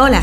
Hola,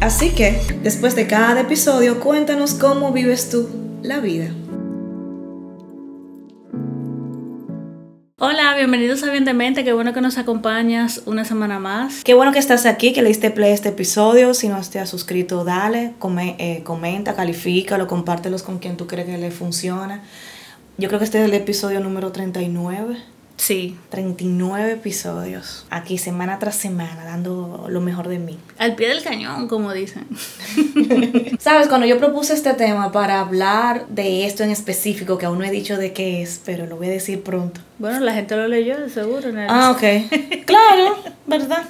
Así que, después de cada episodio, cuéntanos cómo vives tú la vida. Hola, bienvenidos a Bien de Mente, qué bueno que nos acompañas una semana más. Qué bueno que estás aquí, que le diste play a este episodio. Si no te has suscrito, dale, come, eh, comenta, califícalo, compártelos con quien tú crees que le funciona. Yo creo que este es el episodio número 39. Sí. 39 episodios. Aquí semana tras semana, dando lo mejor de mí. Al pie del cañón, como dicen. Sabes, cuando yo propuse este tema para hablar de esto en específico, que aún no he dicho de qué es, pero lo voy a decir pronto. Bueno, la gente lo leyó, seguro. ah, ok. claro, ¿verdad?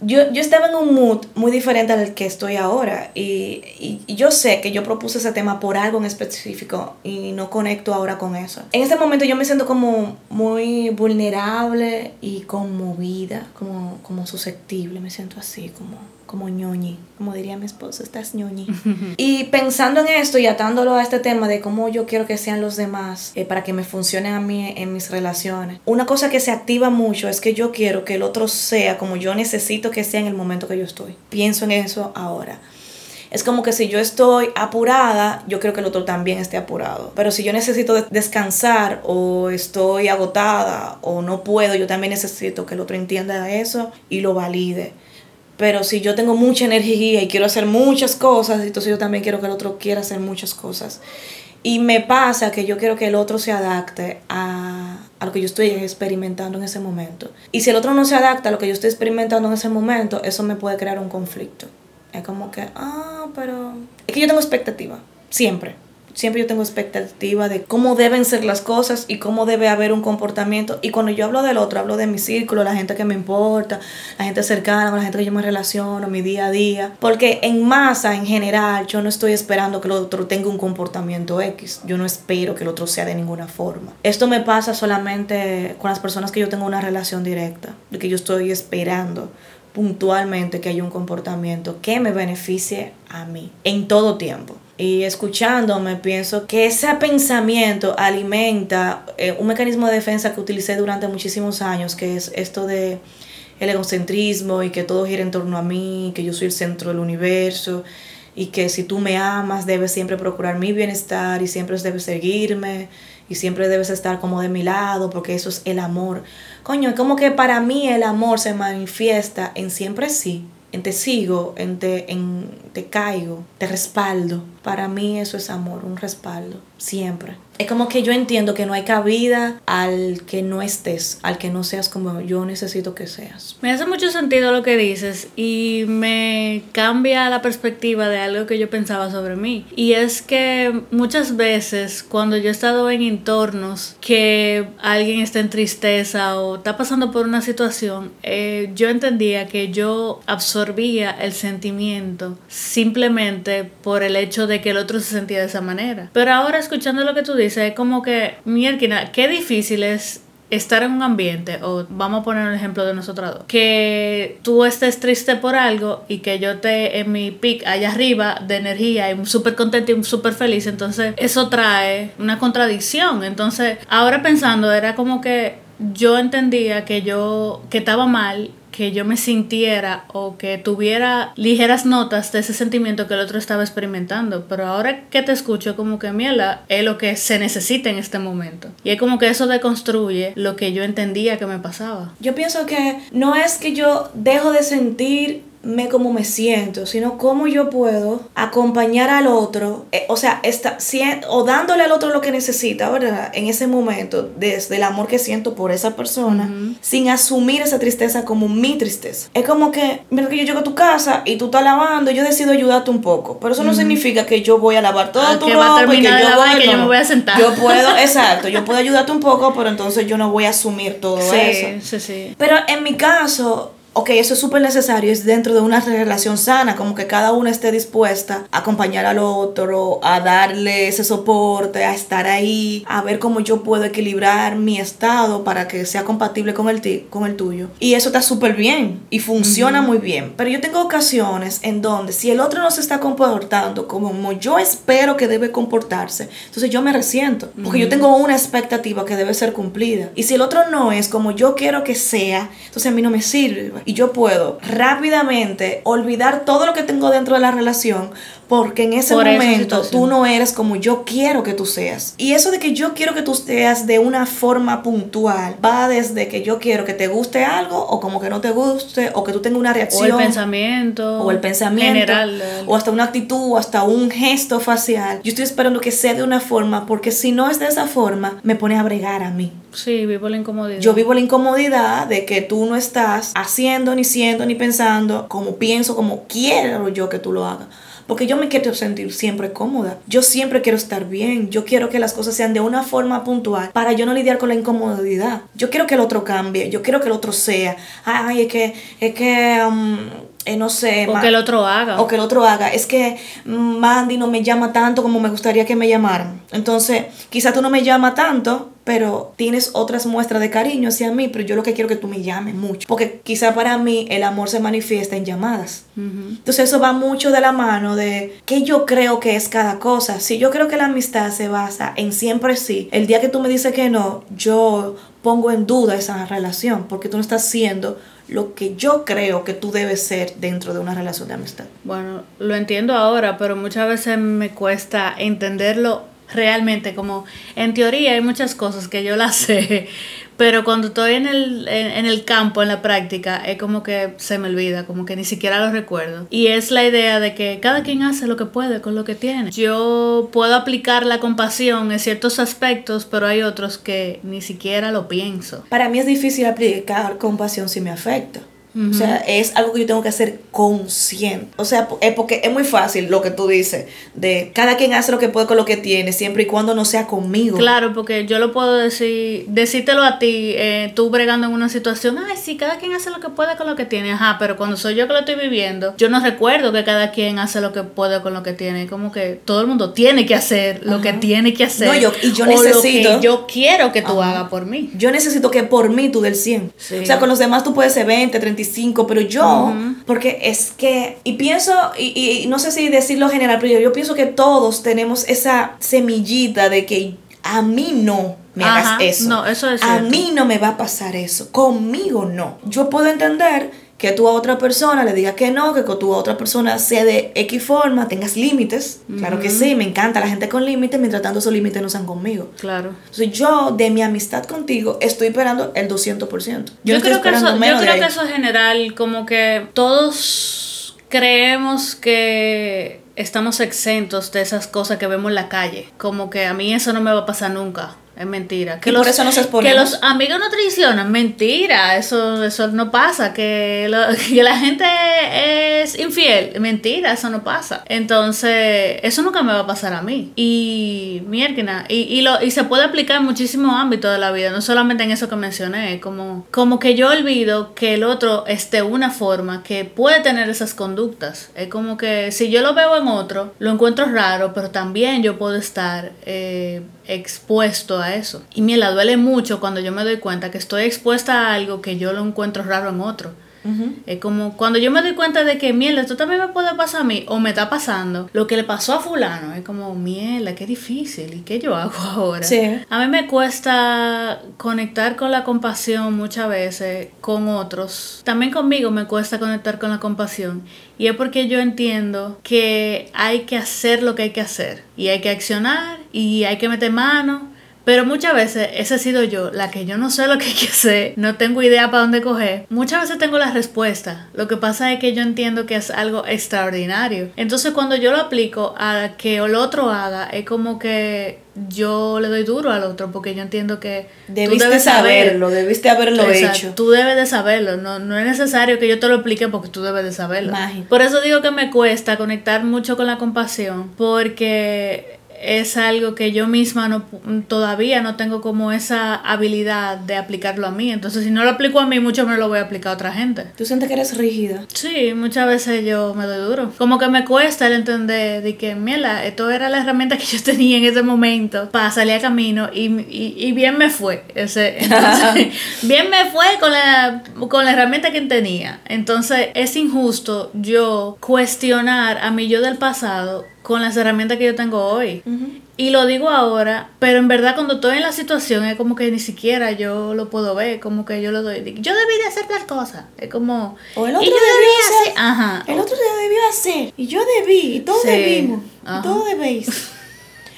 Yo, yo estaba en un mood muy diferente al que estoy ahora y, y, yo sé que yo propuse ese tema por algo en específico y no conecto ahora con eso. En este momento yo me siento como muy vulnerable y conmovida, como, como susceptible, me siento así, como como ñoñi, como diría mi esposo, estás ñoñi. y pensando en esto y atándolo a este tema de cómo yo quiero que sean los demás eh, para que me funcionen a mí en mis relaciones, una cosa que se activa mucho es que yo quiero que el otro sea como yo necesito que sea en el momento que yo estoy. Pienso en eso ahora. Es como que si yo estoy apurada, yo creo que el otro también esté apurado. Pero si yo necesito descansar o estoy agotada o no puedo, yo también necesito que el otro entienda eso y lo valide. Pero si yo tengo mucha energía y quiero hacer muchas cosas, entonces yo también quiero que el otro quiera hacer muchas cosas. Y me pasa que yo quiero que el otro se adapte a, a, lo que yo estoy experimentando en ese momento. Y si el otro no se adapta a lo que yo estoy experimentando en ese momento, eso me puede crear un conflicto. Es como que, ah, pero... Es que yo tengo expectativa, siempre siempre yo tengo expectativa de cómo deben ser las cosas y cómo debe haber un comportamiento. Y cuando yo hablo del otro, hablo de mi círculo, la gente que me importa, la gente cercana, la gente que yo me relaciono, mi día a día. Porque en masa, en general, yo no estoy esperando que el otro tenga un comportamiento X. Yo no espero que el otro sea de ninguna forma. Esto me pasa solamente con las personas que yo tengo una relación directa, de que yo estoy esperando puntualmente que haya un comportamiento que me beneficie a mí en todo tiempo y escuchándome pienso que ese pensamiento alimenta eh, un mecanismo de defensa que utilicé durante muchísimos años, que es esto de el egocentrismo y que todo gira en torno a mí, que yo soy el centro del universo y que si tú me amas debes siempre procurar mi bienestar y siempre debes seguirme y siempre debes estar como de mi lado porque eso es el amor. Coño, es como que para mí el amor se manifiesta en siempre sí en te sigo, en te, en te caigo, te respaldo. Para mí eso es amor, un respaldo, siempre. Es como que yo entiendo que no hay cabida al que no estés, al que no seas como yo necesito que seas. Me hace mucho sentido lo que dices y me cambia la perspectiva de algo que yo pensaba sobre mí. Y es que muchas veces cuando yo he estado en entornos que alguien está en tristeza o está pasando por una situación, eh, yo entendía que yo absorbía el sentimiento simplemente por el hecho de que el otro se sentía de esa manera. Pero ahora escuchando lo que tú dices, es como que, mierda, qué difícil es estar en un ambiente, o vamos a poner un ejemplo de nosotros dos, que tú estés triste por algo y que yo esté en mi pic allá arriba de energía y súper contenta y súper feliz, entonces eso trae una contradicción. Entonces, ahora pensando, era como que yo entendía que yo, que estaba mal que yo me sintiera o que tuviera ligeras notas de ese sentimiento que el otro estaba experimentando. Pero ahora que te escucho, como que miela es lo que se necesita en este momento. Y es como que eso deconstruye lo que yo entendía que me pasaba. Yo pienso que no es que yo dejo de sentir me como me siento, sino cómo yo puedo acompañar al otro, eh, o sea, está, o dándole al otro lo que necesita, ¿verdad? En ese momento, desde el amor que siento por esa persona, sin asumir esa tristeza como mi tristeza. Es como que, mira que yo llego a tu casa y tú estás lavando, y yo decido ayudarte un poco, pero eso no significa que yo voy a lavar todo ah, tu ropa y que yo voy, que yo me voy a sentar. Yo puedo, exacto, yo puedo ayudarte un poco, pero entonces yo no voy a asumir todo eso. Sí, sí. Pero en mi caso, ok, eso es súper necesario, es dentro de una relación sana, como que cada una esté dispuesta a acompañar al otro, a darle ese soporte, a estar ahí, a ver cómo yo puedo equilibrar mi estado para que sea compatible con el, con el tuyo. Y eso está súper bien y funciona muy bien. Pero yo tengo ocasiones en donde si el otro no se está comportando como yo espero que debe comportarse, entonces yo me resiento, porque yo tengo una expectativa que debe ser cumplida. Y si el otro no es como yo quiero que sea, entonces a mí no me sirve y yo puedo rápidamente olvidar todo lo que tengo dentro de la relación porque en ese momento tú no eres como yo quiero que tú seas. Y eso de que yo quiero que tú seas de una forma puntual va desde que yo quiero que te guste algo o como que no te guste o que tú tengas una reacción. O el pensamiento. O el pensamiento. General. O hasta una actitud o hasta un gesto facial. Yo estoy esperando que sea de una forma porque si no es de esa forma me pone a bregar a mí. Sí, vivo la incomodidad. Yo vivo la incomodidad de que tú no estás haciendo, ni siendo, ni pensando como pienso, como quiero yo que tú lo hagas. Porque yo me quiero sentir siempre cómoda. Yo siempre quiero estar bien. Yo quiero que las cosas sean de una forma puntual para yo no lidiar con la incomodidad. Yo quiero que el otro cambie. Yo quiero que el otro sea. Ay, es que, es que, um, eh, no sé. O que el otro haga. O que el otro haga. Es que Mandy no me llama tanto como me gustaría que me llamaran. Entonces, quizá tú no me llamas tanto, pero tienes otras muestras de cariño hacia mí, pero yo lo que quiero es que tú me llames mucho. Porque quizá para mí el amor se manifiesta en llamadas. Entonces eso va mucho de la mano de qué yo creo que es cada cosa. Si yo creo que la amistad se basa en siempre sí, el día que tú me dices que no, yo pongo en duda esa relación porque tú no estás siendo lo que yo creo que tú debes ser dentro de una relación de amistad. Bueno, lo entiendo ahora, pero muchas veces me cuesta entenderlo realmente, como en teoría hay muchas cosas que yo las sé, pero cuando estoy en el, en, el campo, en la práctica, es como que se me olvida, como que ni siquiera lo recuerdo. Y es la idea de que cada quien hace lo que puede con lo que tiene. Yo puedo aplicar la compasión en ciertos aspectos, pero hay otros que ni siquiera lo pienso. Para mí es difícil aplicar compasión si me afecta. O sea, es algo que yo tengo que hacer consciente. O sea, es porque es muy fácil lo que tú dices, de cada quien hace lo que puede con lo que tiene, siempre y cuando no sea conmigo. Claro, porque yo lo puedo decir, decírtelo a ti, eh, tú bregando en una situación, ay, sí, cada quien hace lo que puede con lo que tiene, ajá, pero cuando soy yo que lo estoy viviendo, yo no recuerdo que cada quien hace lo que puede con lo que tiene, como que todo el mundo tiene que hacer lo que tiene que hacer. No, yo, y yo necesito. Lo que yo quiero que tú hagas por mí. Yo necesito que por mí tú del 100. O sea, con los demás tú puedes ser 20, 30 pero yo, porque es que, y pienso, y, no sé si decirlo general, pero yo, pienso que todos tenemos esa semillita de que a mí no me hagas eso. No, eso es a mí no me va a pasar eso. Conmigo no. Yo puedo entender que tú a otra persona le digas que no, que tú a otra persona sea de X forma, tengas límites. Claro que sí, me encanta la gente con límites, mientras tanto esos límites no sean conmigo. Claro. Entonces yo, de mi amistad contigo, estoy esperando el 200%. Yo, creo, que eso, yo creo que eso es general, como que todos creemos que estamos exentos de esas cosas que vemos en la calle. Como que a mí eso no me va a pasar nunca. Es mentira. Que los, por eso no se Que los amigos no traicionan. Mentira. Eso, eso no pasa. Que, la gente es infiel. Mentira, eso no pasa. Entonces, eso nunca me va a pasar a mí. Y, mierda. Y, y, lo, y se puede aplicar en muchísimos ámbitos de la vida. No solamente en eso que mencioné. Como, como que yo olvido que el otro es de una forma que puede tener esas conductas. Es como que si yo lo veo en otro, lo encuentro raro, pero también yo puedo estar eh, expuesto a eso. Y me la duele mucho cuando yo me doy cuenta que estoy expuesta a algo que yo lo encuentro raro en otro. Es como cuando yo me doy cuenta de que, mierda, esto también me puede pasar a mí, o me está pasando lo que le pasó a fulano. Es como, mierda, qué difícil, ¿y qué yo hago ahora? A mí me cuesta conectar con la compasión muchas veces con otros. También conmigo me cuesta conectar con la compasión. Y es porque yo entiendo que hay que hacer lo que hay que hacer. Y hay que accionar, y hay que meter mano pero muchas veces esa he sido yo, la que yo no sé lo que hay que hacer, no tengo idea para dónde coger. Muchas veces tengo la respuesta. Lo que pasa es que yo entiendo que es algo extraordinario. Entonces cuando yo lo aplico a que el otro haga, es como que yo le doy duro al otro porque yo entiendo que debiste tú debes saberlo, debiste haberlo hecho. Tú debes de saberlo, no, no es necesario que yo te lo explique porque tú debes de saberlo. Por eso digo que me cuesta conectar mucho con la compasión porque es algo que yo misma no todavía no tengo como esa habilidad de aplicarlo a mí. Entonces, si no lo aplico a mí, mucho me lo voy a aplicar a otra gente. ¿Tú sientes que eres rígida? Sí, muchas veces yo me doy duro. Como que me cuesta el entender de que, mira, esto era la herramienta que yo tenía en ese momento para salir a camino y, y, bien me fue. Ese, bien me fue con la, con la herramienta que tenía. Entonces, es injusto yo cuestionar a mi yo del pasado con las herramientas que yo tengo hoy. Y lo digo ahora, pero en verdad cuando estoy en la situación es como que ni siquiera yo lo puedo ver, como que yo lo doy. Yo debí de hacer tal cosa. Es como... O el otro debió hacer. Ajá. El otro debió hacer. Y yo debí. Y todos debimos. Y todos debéis.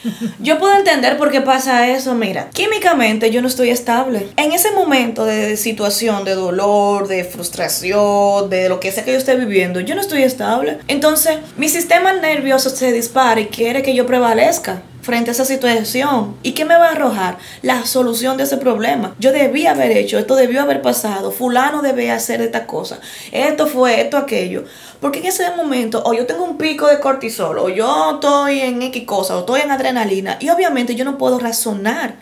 Yo puedo entender por qué pasa eso. Mira, químicamente yo no estoy estable. En ese momento de situación, de dolor, de frustración, de lo que sea que yo esté viviendo, yo no estoy estable. Entonces, mi sistema nervioso se dispara y quiere que yo prevalezca frente a esa situación. ¿Y qué me va a arrojar? La solución de ese problema. Yo debía haber hecho, esto debió haber pasado, fulano debía hacer esta cosa, esto fue, esto, aquello. Porque en ese momento, o yo tengo un pico de cortisol, o yo estoy en X cosa, o estoy en adrenalina, y obviamente yo no puedo razonar.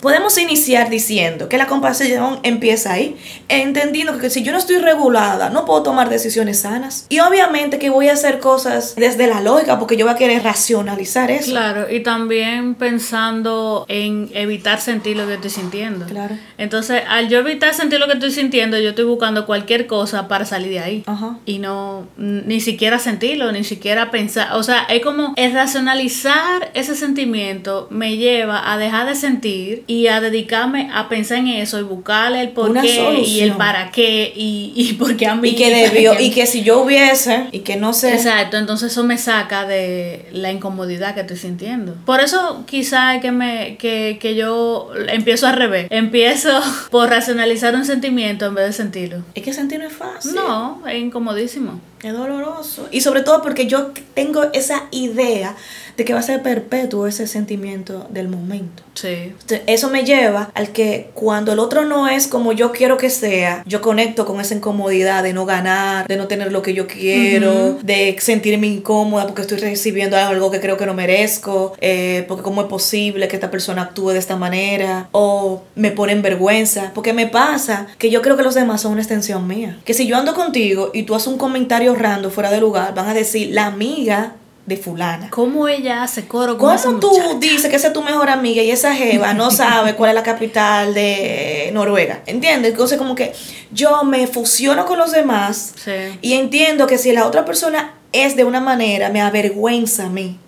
Podemos iniciar diciendo que la compasión empieza ahí, entendiendo que si yo no estoy regulada, no puedo tomar decisiones sanas. Y obviamente que voy a hacer cosas desde la lógica, porque yo voy a querer racionalizar eso. Claro, y también pensando en evitar sentir lo que estoy sintiendo. Claro. Entonces, al yo evitar sentir lo que estoy sintiendo, yo estoy buscando cualquier cosa para salir de ahí. Ajá. Y no ni siquiera sentirlo, ni siquiera pensar. O sea, es como el racionalizar ese sentimiento me lleva a dejar de sentir y a dedicarme a pensar en eso y buscarle el por qué y el para qué y, y por qué a mí. Y que debió, y que si yo hubiese, y que no sé. Exacto, entonces eso me saca de la incomodidad que estoy sintiendo. Por eso quizá que me que, que yo empiezo al revés. Empiezo por racionalizar un sentimiento en vez de sentirlo. Es que sentir no es fácil. No, es incomodísimo. Es doloroso. Y sobre todo porque yo tengo esa idea de que va a ser perpetuo ese sentimiento del momento. Sí. Eso me lleva al que cuando el otro no es como yo quiero que sea, yo conecto con esa incomodidad de no ganar, de no tener lo que yo quiero, de sentirme incómoda porque estoy recibiendo algo que creo que no merezco, eh, porque cómo es posible que esta persona actúe de esta manera, o me pone en vergüenza, porque me pasa que yo creo que los demás son una extensión mía. Que si yo ando contigo y tú haces un comentario rando fuera de lugar, van a decir, la amiga de fulana. ¿Cómo ella hace coro con ¿Cómo tú dices que esa es tu mejor amiga y esa jeva no sabe cuál es la capital de Noruega? ¿Entiendes? Entonces como que yo me fusiono con los demás y entiendo que si la otra persona es de una manera, me avergüenza a mí.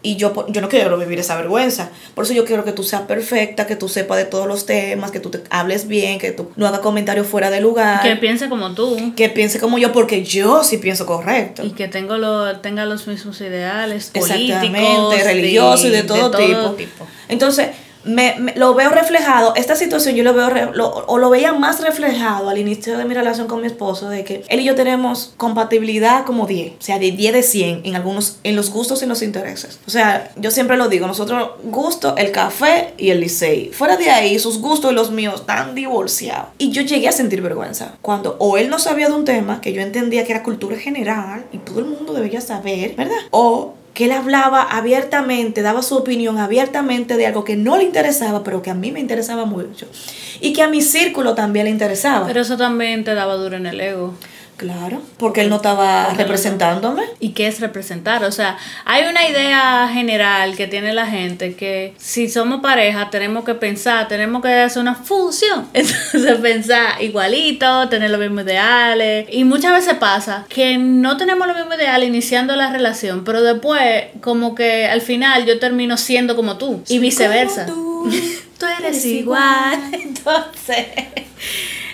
Y yo, yo no quiero vivir esa vergüenza. Por eso yo quiero que tú seas perfecta, que tú sepas de todos los temas, que tú te hables bien, que tú no hagas comentarios fuera de lugar. Que piense como tú. Que piense como yo, porque yo sí pienso correcto. Y que tengo lo, tenga los mismos ideales políticos. religiosos y de todo, tipo. tipo. Entonces, me, lo veo reflejado, esta situación yo lo veo, o lo veía más reflejado al inicio de mi relación con mi esposo, de que él y yo tenemos compatibilidad como 10, o sea, de 10 de 100 en algunos, en los gustos y en los intereses. O sea, yo siempre lo digo, nosotros gusto el café y el licey. Fuera de ahí, sus gustos y los míos están divorciados. Y yo llegué a sentir vergüenza cuando o él no sabía de un tema que yo entendía que era cultura general y todo el mundo debía saber, ¿verdad? O que él hablaba abiertamente, daba su opinión abiertamente de algo que no le interesaba, pero que a mí me interesaba mucho. Y que a mi círculo también le interesaba. Pero eso también te daba duro en el ego. Claro, porque él no estaba representándome. ¿Y qué es representar? O sea, hay una idea general que tiene la gente que si somos pareja tenemos que pensar, tenemos que hacer una función. Entonces pensar igualito, tener los mismos ideales. Y muchas veces pasa que no tenemos los mismos ideales iniciando la relación, pero después como que al final yo termino siendo como tú y viceversa. tú. tú eres igual. Entonces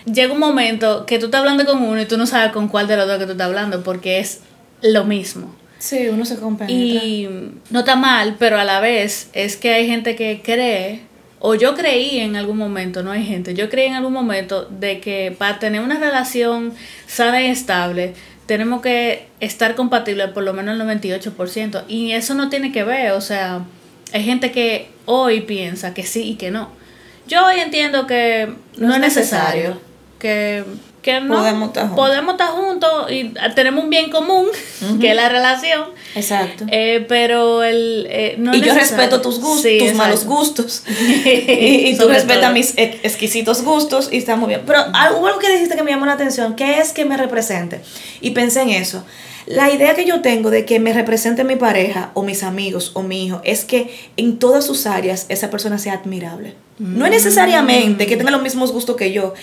llega un momento que tú estás hablando con uno y tú no sabes con cuál de los dos que tú estás hablando porque es lo mismo. Sí, uno se compenetra. Y no está mal, pero a la vez es que hay gente que cree, o yo creí en algún momento, no hay gente, yo creí en algún momento de que para tener una relación sana y estable, tenemos que estar compatibles por lo menos el 98%. Y eso no tiene que ver, o sea, hay gente que hoy piensa que sí y que no. Yo hoy entiendo que no, es necesario que que no Podemos estar juntos. podemos estar juntos y tenemos un bien común, que es la relación. Exacto. Eh, pero el eh, no y yo respeto tus gustos, Sí, tus exacto. malos gustos. y, y tú respetas mis ex- exquisitos gustos y está muy bien. Pero algo, algo que dijiste que me llamó la atención, que es que me represente. Y pensé en eso. La idea que yo tengo de que me represente mi pareja o mis amigos o mi hijo es que en todas sus áreas esa persona sea admirable. No es necesariamente que tenga los mismos gustos que yo.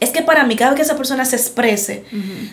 Es que para mí cada vez que esa persona se exprese,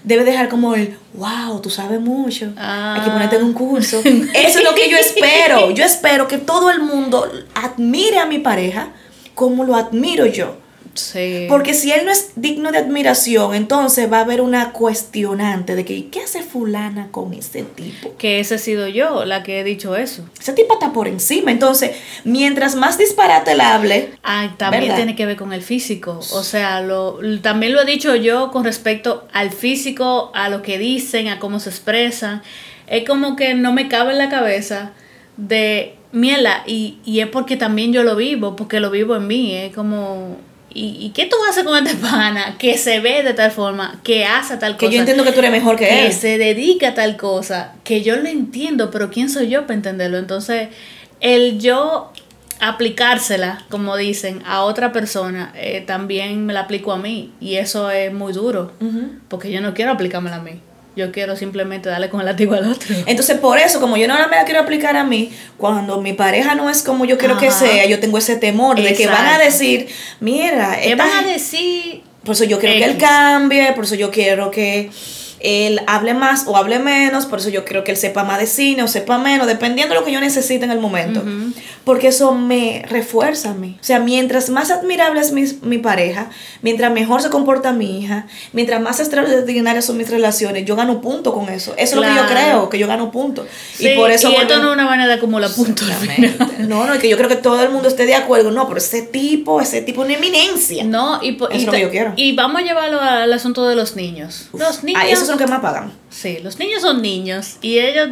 debe dejar como el, wow, tú sabes mucho. Hay que Ah. ponerte en un curso. Eso es lo que yo espero. Yo espero que todo el mundo admire a mi pareja como lo admiro yo. Sí. Porque si él no es digno de admiración, entonces va a haber una cuestionante de que ¿qué hace fulana con ese tipo? que ese he sido yo la que he dicho eso. Ese tipo está por encima. Entonces, mientras más disparate él hable, Ah, también ¿Verdad? tiene que ver con el físico. O sea, lo, también lo he dicho yo con respecto al físico, a lo que dicen, a cómo se expresan. Es como que no me cabe en la cabeza de miela y, y es porque también yo lo vivo, porque lo vivo en mí. Es como, ¿y, y qué tú haces con este pana que se ve de tal forma, que hace tal que cosa? yo entiendo que tú eres mejor que que él. se dedica a tal cosa, que yo lo entiendo, pero ¿quién soy yo para entenderlo? Entonces, el yo aplicársela, como dicen, a otra persona, eh, también me la aplico a mí. Y eso es muy duro, porque yo no quiero aplicármela a mí. Yo quiero simplemente darle con el látigo al otro. Entonces, por eso, como yo no me la quiero aplicar a mí, cuando mi pareja no es como yo quiero que sea, yo tengo ese temor de que van a decir, mira, ¿Qué van a decir? Por eso yo quiero que él cambie, por eso yo quiero que él hable más o hable menos, por eso yo quiero que él sepa más de cine o sepa menos, dependiendo de lo que yo necesite en el momento. Porque eso me refuerza a mí. O sea, mientras más admirable es mi, mi pareja, mientras mejor se comporta mi hija, mientras más extraordinarias son mis relaciones, yo gano punto con eso. Eso es lo que yo creo, que yo gano punto. Sí, y por eso... esto volvemos- no es una manera de acumular puntos. No, no, es que yo creo que todo el mundo esté de acuerdo. No, pero ese tipo, ese tipo es una eminencia. No, y, Eso y es lo que te- yo quiero. y vamos a llevarlo al asunto de los niños. los niños. Son los que más pagan. Sí, los niños son niños y ellos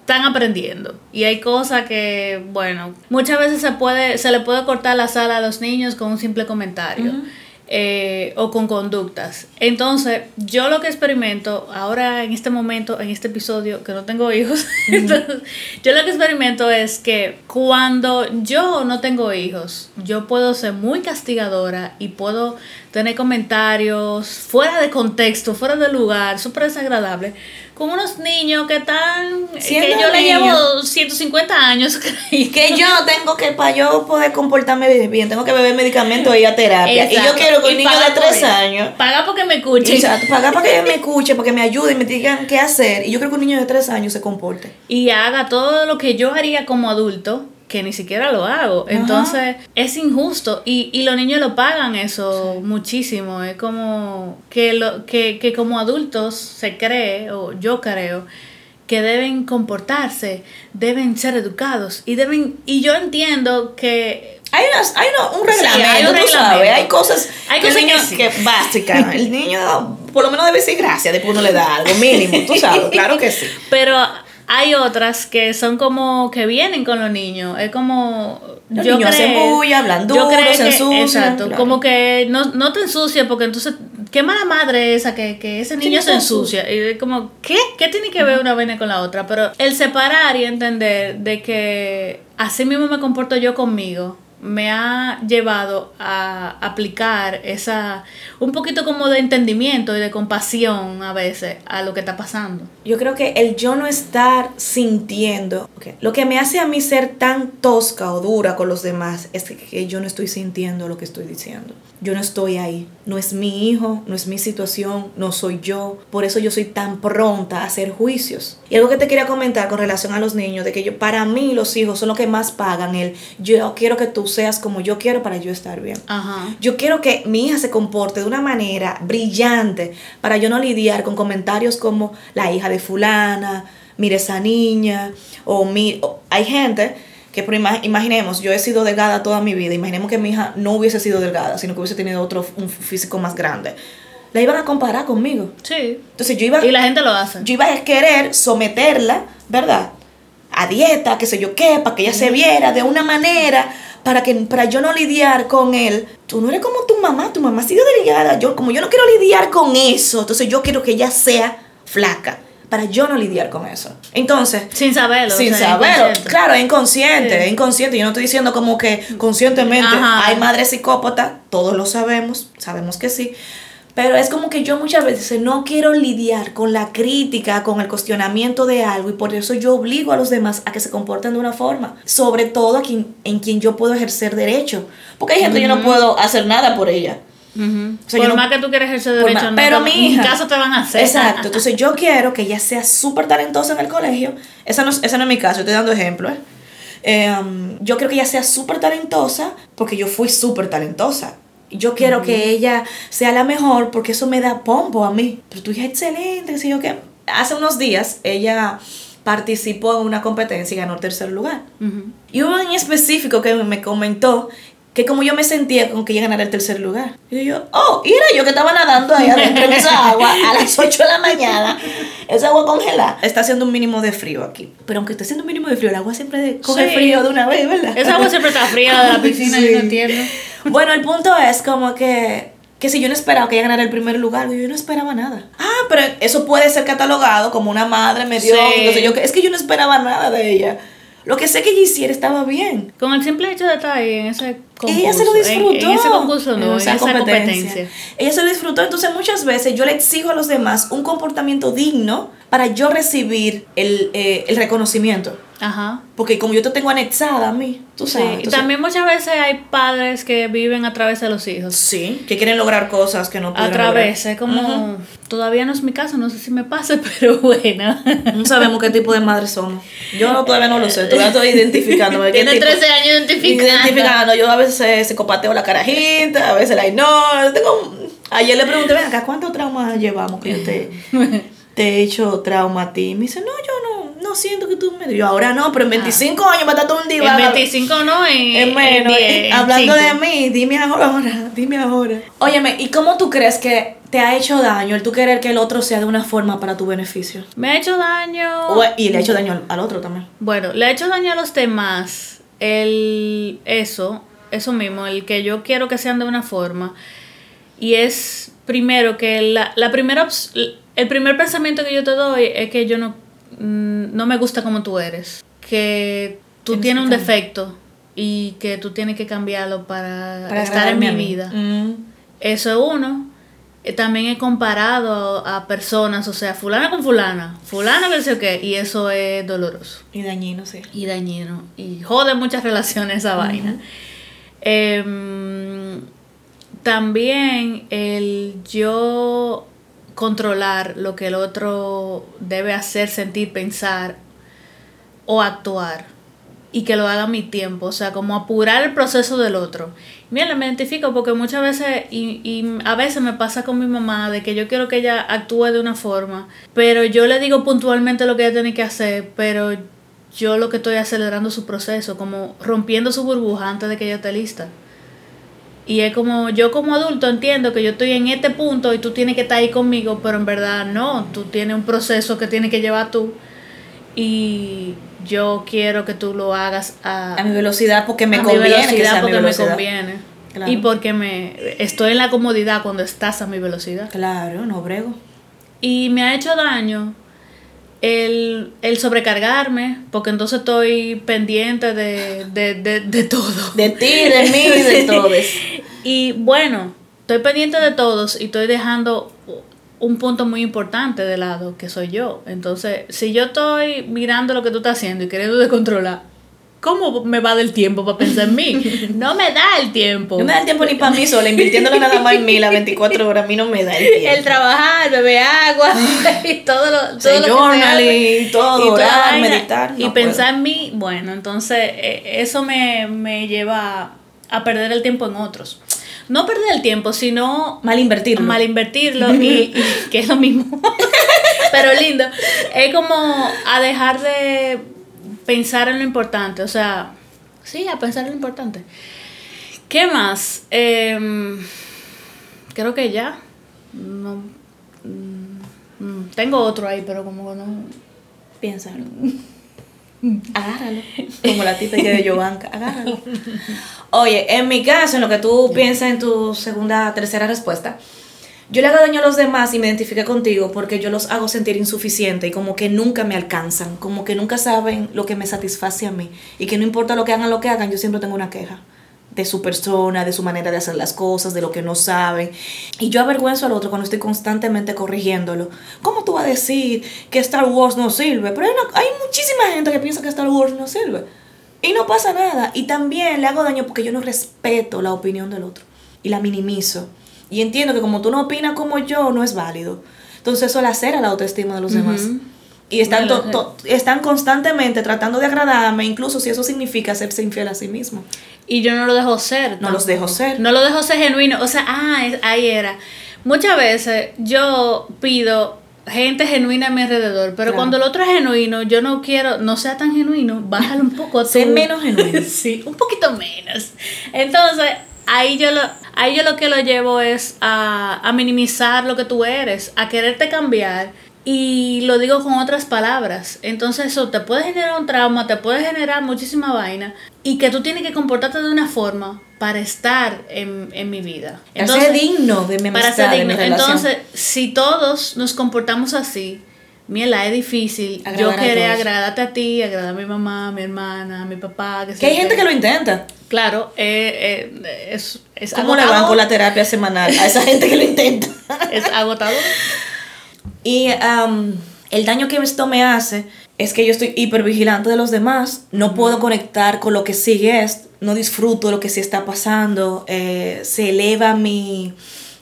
están aprendiendo. Y hay cosas que, bueno, muchas veces se puede, se le puede cortar la sala a los niños con un simple comentario. eh, o con conductas. Entonces, yo lo que experimento ahora en este momento, en este episodio, que no tengo hijos, entonces, yo lo que experimento es que cuando yo no tengo hijos, yo puedo ser muy castigadora y puedo tener comentarios fuera de contexto, fuera de lugar, súper desagradable, con unos niños que están, que Siendo yo le llevo 150 años. Y que yo tengo que, para yo poder comportarme bien, tengo que beber medicamentos y ir a terapia. Y yo quiero que un niño de por tres ello. años, Paga porque me escuchen. exacto, pagar para que me escuche, para que me ayude y me digan qué hacer. Y yo creo que un niño de tres años se comporte. y haga todo lo que yo haría como adulto, que ni siquiera lo hago. Ajá. Entonces es injusto y, y los niños lo pagan eso muchísimo. Es como que, lo, que, que como adultos se cree, o yo creo, que deben comportarse, deben ser educados y deben y yo entiendo que Hay, unas, hay uno- un Sí, reglamento, hay un sabes. Hay cosas, Hay el cosas niño, que sí. que básicas. El niño por lo menos debe decir gracias, después uno le da algo mínimo, tú sabes, claro que sí. Pero hay otras que son como que vienen con los niños. Es como. Los niños hacen bulla, hablan yo duro, creo se ensucian, Exacto. claro. Como que no, no te ensucias porque entonces. Qué mala madre esa que, que ese niño se ensucia. Y es como, ¿qué? ¿Qué tiene que ver una vaina con la otra? Pero el separar y entender de que así mismo me comporto yo conmigo me ha llevado a aplicar esa un poquito como de entendimiento y de compasión a veces a lo que está pasando. Yo creo que el yo no estar sintiendo, lo que me hace a mí ser tan tosca o dura con los demás es que yo no estoy sintiendo lo que estoy diciendo. Yo no estoy ahí. No es mi hijo, no es mi situación, no soy yo. Por eso yo soy tan pronta a hacer juicios. Y algo que te quería comentar con relación a los niños, de que yo, para mí los hijos son los que más pagan el yo quiero que tú seas como yo quiero para yo estar bien. Ajá. Yo quiero que mi hija se comporte de una manera brillante para yo no lidiar con comentarios como la hija de fulana, mire esa niña, o mi... o- hay gente que, por ima- imaginemos, yo he sido delgada toda mi vida, imaginemos que mi hija no hubiese sido delgada, sino que hubiese tenido otro, un físico más grande. La iban a comparar conmigo. Sí. Entonces yo iba, Y la gente lo hace. yo iba a querer someterla, ¿verdad? A dieta, qué sé yo qué, para que ella se viera de una manera, para que para yo no lidiar con él, tú no eres como tu mamá, tu mamá ha sido delgada, yo como yo no quiero lidiar con eso, entonces yo quiero que ella sea flaca para yo no lidiar con eso. Entonces, sin saberlo, sin o sea, saberlo, inconsciente. claro, es inconsciente, es inconsciente. Yo no estoy diciendo como que conscientemente Ajá. hay madres psicópatas, todos lo sabemos, sabemos que sí. Pero es como que yo muchas veces no quiero lidiar con la crítica, con el cuestionamiento de algo y por eso yo obligo a los demás a que se comporten de una forma, sobre todo a quien, en quien yo puedo ejercer derecho, porque hay gente que yo no puedo hacer nada por ella. Ujú. O sea, Por yo no- más que tú quieras ejercer derecho, no pero mi caso te van a hacer. Exacto. Entonces yo quiero que ella sea súper talentosa en el colegio. Esa no, es- ese no es mi caso, estoy dando ejemplos. ¿eh? Eh, yo quiero que ella sea súper talentosa porque yo fui súper talentosa. Yo quiero que ella sea la mejor porque eso me da pompo a mí. Pero tu hija es excelente, sé yo qué. Hace unos días ella participó en una competencia y ganó el tercer lugar. Ujú. Y hubo en específico que me comentó que como yo me sentía con que ella ganara el tercer lugar. Y yo, oh, y era yo que estaba nadando ahí adentro en esa agua a las 8 de la mañana. Esa agua congelada. Está haciendo un mínimo de frío aquí. Pero aunque esté haciendo un mínimo de frío, el agua siempre coge Sí. frío de una vez, ¿verdad? Esa agua siempre está fría de la piscina, Sí. yo no entiendo. Bueno, el punto es como que, que si yo no esperaba que ella ganara el primer lugar, yo no esperaba nada. Ah, pero eso puede ser catalogado como una madre medio, Sí. no sé yo, es que yo no esperaba nada de ella. Lo que sé que ella hiciera estaba bien. Con el simple hecho de estar ahí en ese concurso. Ella se lo disfrutó. En, ese concurso no, en esa, competencia. Ella se lo disfrutó. Entonces muchas veces yo le exijo a los demás un comportamiento digno para yo recibir el, eh, el reconocimiento. Ajá. Porque como yo te tengo anexada a mí, tú Sí, sabes. y también muchas veces hay padres que viven a través de los hijos. Sí, que quieren lograr cosas que no A pueden través, lograr. es como, todavía no es mi caso, no sé si me pase, pero bueno. No sabemos qué tipo de madre somos. Yo no- todavía no lo sé, todavía estoy identificando. Tiene 13 años identificando. Identificando. Yo a veces psicopateo la carajita, a veces la ignoro. Tengo... Ayer le pregunté, ven acá, ¿cuántos traumas llevamos que yo te, te he hecho trauma a ti? Me dice, no, yo no, siento que tú me... Yo ahora no, pero en 25 años me está todo un día. En 25 no, en, En menos, en eh, 10, hablando de mí, dime ahora, dime ahora. Óyeme, ¿y cómo tú crees que te ha hecho daño el tú querer que el otro sea de una forma para tu beneficio? Me ha hecho daño. O- y le ha hecho daño al, al otro también. Bueno, le ha hecho daño a los demás. El, eso, eso mismo, el que yo quiero que sean de una forma. Y es primero que la, la primera el primer pensamiento que yo te doy es que yo no, no me gusta como tú eres. Que tú Tienes un defecto y que tú tienes que cambiarlo para, Para estar en mi vida. Mm. Eso es uno. Eh, También he comparado a, a personas, o sea, fulana con fulana, fulana que sé qué, y eso es doloroso Y dañino, sí. y dañino y jode muchas relaciones esa vaina. Em, también el yo controlar lo que el otro debe hacer, sentir, pensar o actuar y que lo haga a mi tiempo, o sea, como apurar el proceso del otro. Mira, me identifico porque muchas veces, y, y a veces me pasa con mi mamá, de que yo quiero que ella actúe de una forma, pero yo le digo puntualmente lo que ella tiene que hacer, pero yo lo que estoy acelerando su proceso, como rompiendo su burbuja antes de que ella esté lista. Y es como, yo como adulto entiendo que yo estoy en este punto y tú tienes que estar ahí conmigo, pero en verdad no, tú tienes un proceso que tienes que llevar tú y yo quiero que tú lo hagas a, A mi velocidad porque me a mi que velocidad sea a mi porque me conviene. Claro. Y porque me estoy en la comodidad cuando estás a mi velocidad. Claro, no brego. Y me ha hecho daño el, el sobrecargarme, porque entonces estoy pendiente de, de, de, de todo. De ti, de mí y de todos. Y bueno, estoy pendiente de todos y estoy dejando un punto muy importante de lado, que soy yo. Entonces, si yo estoy mirando lo que tú estás haciendo y queriendo descontrolar, ¿cómo me va del tiempo para pensar en mí? No me da el tiempo. No me da el tiempo ni para mí sola, invirtiéndole nada más en mí las 24 horas, a mí no me da el tiempo. El trabajar, beber agua y todo lo, todo Hacer lo que se journal hace. y todo, toda orar, meditar, y no pensar en mí, bueno, entonces eh, eso me, me lleva a perder el tiempo en otros. No perder el tiempo, sino Mal invertirlo. mal invertirlo y, y que es lo mismo. Pero lindo. Es como a dejar de pensar en lo importante. O sea, sí, a pensar en lo importante. ¿Qué más? Em, creo que ya. No, mm, mm, tengo otro ahí, pero como que no. Piénsalo. Agárralo. Como la tita que de Giovanca. Agárralo. Oye, en mi caso, en lo que tú piensas en tu segunda, tercera respuesta, yo le hago daño a los demás y me identifique contigo porque yo los hago sentir insuficiente y como que nunca me alcanzan, como que nunca saben lo que me satisface a mí y que no importa lo que hagan, lo que hagan, yo siempre tengo una queja de su persona, de su manera de hacer las cosas, de lo que no saben. Y yo avergüenzo al otro cuando estoy constantemente corrigiéndolo. ¿Cómo tú vas a decir que Star Wars no sirve? Pero hay, hay muchísima gente que piensa que Star Wars no sirve. Y no pasa nada. Y también le hago daño porque yo no respeto la opinión del otro. Y la minimizo. Y entiendo que como tú no opinas como yo, no es válido. Entonces eso lacera la autoestima de los demás. Y están, están constantemente tratando de agradarme, incluso si eso significa hacerse infiel a sí mismo. Y yo no lo dejo ser. No los dejo ser. No lo dejo ser genuino. O sea, ah, ahí era. Muchas veces yo pido gente genuina a mi alrededor, pero cuando el otro es genuino, yo no quiero, no sea tan genuino, bájale un poco. sé menos genuino. sí, un poquito menos. Entonces, ahí yo lo, ahí yo lo que lo llevo es a, a minimizar lo que tú eres, a quererte cambiar y lo digo con otras palabras. Entonces eso te puede generar un trauma, te puede generar muchísima vaina. Y que tú tienes que comportarte de una forma para estar en, en mi vida. Entonces, para ser digno de mi amistad, para ser digno. Entonces, si todos nos comportamos así, Miela, es difícil. yo querer agradarte a ti, agradar a mi mamá, a mi hermana, a mi papá. Que, hay gente que lo intenta. Claro, eh, eh, es, es ¿Cómo le van con la terapia semanal a esa gente que lo intenta? es agotador. Y el daño que esto me hace es que yo estoy hipervigilante de los demás, no puedo conectar con lo que sigue, no disfruto de lo que sí está pasando, eh, se eleva mi,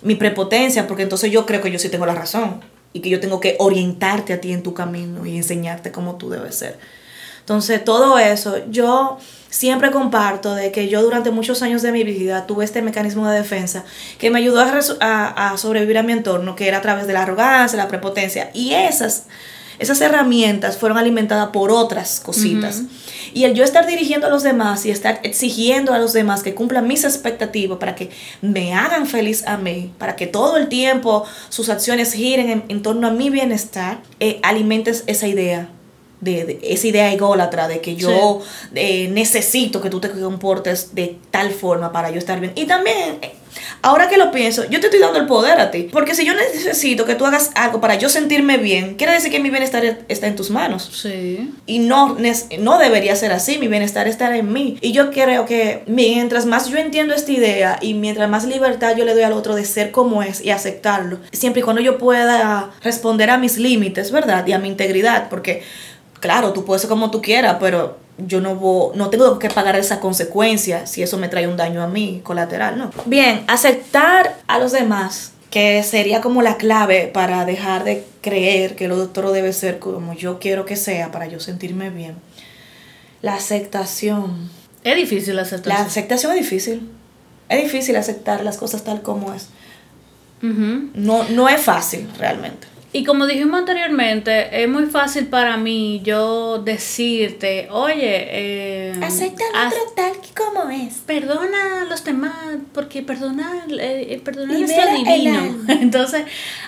mi prepotencia, porque entonces yo creo que yo sí tengo la razón y que yo tengo que orientarte a ti en tu camino y enseñarte cómo tú debes ser. Entonces, todo eso, yo siempre comparto de que yo durante muchos años de mi vida tuve este mecanismo de defensa que me ayudó a, a, sobrevivir a mi entorno, que era a través de la arrogancia, la prepotencia. Y esas, esas herramientas fueron alimentadas por otras cositas. Y el yo estar dirigiendo a los demás y estar exigiendo a los demás que cumplan mis expectativas para que me hagan feliz a mí, para que todo el tiempo sus acciones giren en, torno a mi bienestar, eh, alimentes esa idea de, esa idea ególatra de que yo eh, necesito que tú te comportes de tal forma para yo estar bien. Y también, eh, ahora que lo pienso, yo te estoy dando el poder a ti. Porque si yo necesito que tú hagas algo para yo sentirme bien, quiere decir que mi bienestar está en tus manos. Sí. Y no, no debería ser así, mi bienestar está en mí. Y yo creo que mientras más yo entiendo esta idea y mientras más libertad yo le doy al otro de ser como es y aceptarlo, siempre y cuando yo pueda responder a mis límites, ¿verdad? Y a mi integridad, porque claro, tú puedes ser como tú quieras, pero yo no, voy, no tengo que pagar esa consecuencia si eso me trae un daño a mí colateral, ¿no? Bien, aceptar a los demás, que sería como la clave para dejar de creer que el otro debe ser como yo quiero que sea para yo sentirme bien. La aceptación. Es difícil aceptar. La aceptación es difícil. Es difícil aceptar las cosas tal como es. no, no es fácil realmente. Y como dijimos anteriormente, es muy fácil para mí yo decirte, oye, eh, tal como es. Perdona a los demás, porque perdonar, eh, perdonar es lo divino. Entonces,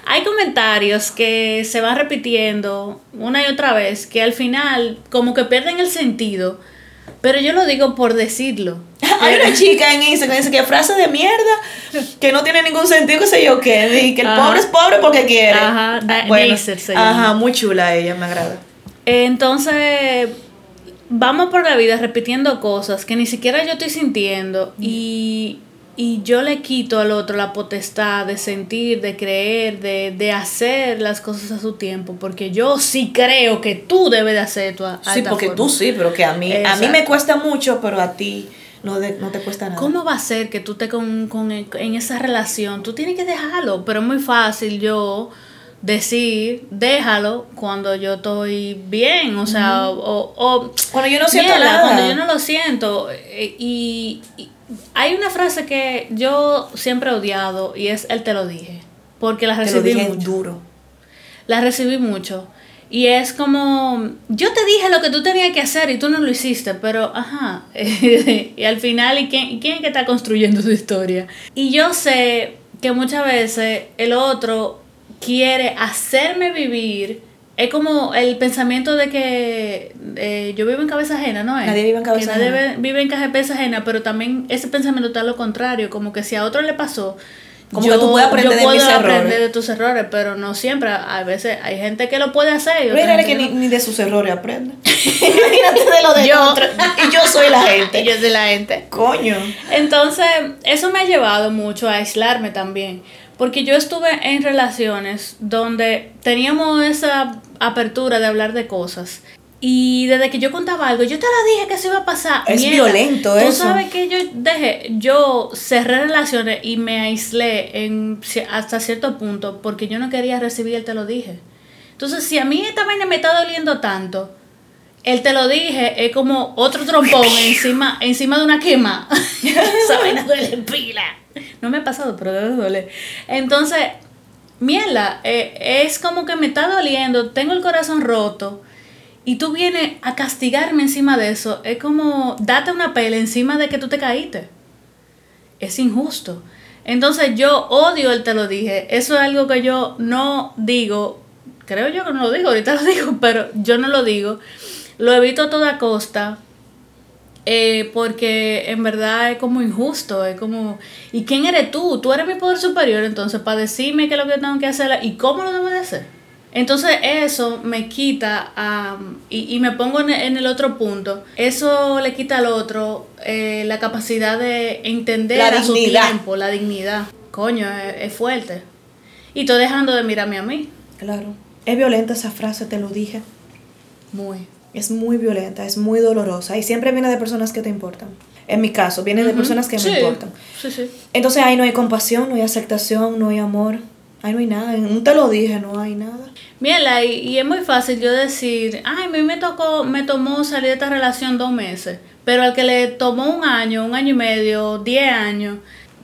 hay comentarios que se van repitiendo una y otra vez, que al final como que pierden el sentido, pero yo lo digo por decirlo. Hay una chica en Instagram que dice que frase de mierda que no tiene ningún sentido, que sé yo qué, y que el pobre es pobre porque quiere. Ajá, bueno, ajá, muy chula ella, me agrada. Entonces, vamos por la vida repitiendo cosas que ni siquiera yo estoy sintiendo y, y yo le quito al otro la potestad de sentir, de creer, de, de hacer las cosas a su tiempo, porque yo sí creo que tú debes de hacer tu Sí, porque tú sí, pero que a mí, a mí me cuesta mucho, pero a ti no, no te cuesta nada. ¿Cómo va a ser que tú estés con, con, en esa relación? Tú tienes que dejarlo, pero es muy fácil yo decir, déjalo cuando yo estoy bien, o sea, o, o, Cuando yo no siento nada. Cuando yo no lo siento. Eh, y, hay una frase que yo siempre he odiado y es el te lo dije, porque la recibí mucho. duro. La recibí mucho. Y es como, yo te dije lo que tú tenías que hacer y tú no lo hiciste, pero, ajá, y al final, ¿y quién, quién es que está construyendo su historia? Y yo sé que muchas veces el otro quiere hacerme vivir es como el pensamiento de que eh, yo vivo en cabeza ajena, ¿no? Nadie vive en cabeza que nadie ajena. ve- vive en cabeza ajena, pero también ese pensamiento está lo contrario, como que si a otro le pasó, Como que tú puedes aprender yo de puedo mis aprender errores. de tus errores, pero no siempre. A veces hay gente que lo puede hacer. y nadie que no. ni, ni de sus errores aprende. Imagínate de lo de Yo. otro. Y yo soy la gente. Yo soy la gente. Coño. Entonces, eso me ha llevado mucho a aislarme también. Porque yo estuve en relaciones donde teníamos esa apertura de hablar de cosas. Y desde que yo contaba algo, yo te la dije que eso iba a pasar. Es violento Tú eso. sabes que yo dejé, yo cerré relaciones y me aislé en, hasta cierto punto porque yo no quería recibir el te lo dije. Entonces, si a mí esta vaina me está doliendo tanto, el te lo dije es como otro trompón encima, encima de una quema. Esa vaina duele pila. No me ha pasado, pero debe doler. Entonces, mierda, eh, es como que me está doliendo, tengo el corazón roto. Y tú vienes a castigarme encima de eso. Es como date una pela encima de que tú te caíste. Es injusto. Entonces yo odio el te lo dije. Eso es algo que yo no digo. Creo yo que no lo digo, ahorita lo digo, pero yo no lo digo. Lo evito a toda costa. eh, porque en verdad es como injusto, es como, ¿y quién eres tú? Tú eres mi poder superior, entonces para decirme qué es lo que tengo que hacer y cómo lo debo de hacer. Entonces eso me quita, am, y, y me pongo en, en el otro punto, eso le quita al otro eh, la capacidad de entender La a su tiempo, la dignidad. Coño, es, es fuerte. Y estoy dejando de mirarme a mí. Claro. Es violenta esa frase, te lo dije. Muy. Es muy violenta, es muy dolorosa y siempre viene de personas que te importan. En mi caso, viene de personas que sí, me importan. Sí, sí. Entonces ahí no hay compasión, no hay aceptación, no hay amor. Ahí no hay nada. Un te lo dije, no hay nada. Mira, y, y es muy fácil yo decir, ay, a mí me tocó, me tomó salir de esta relación dos meses, pero al que le tomó un año, un año y medio, diez años,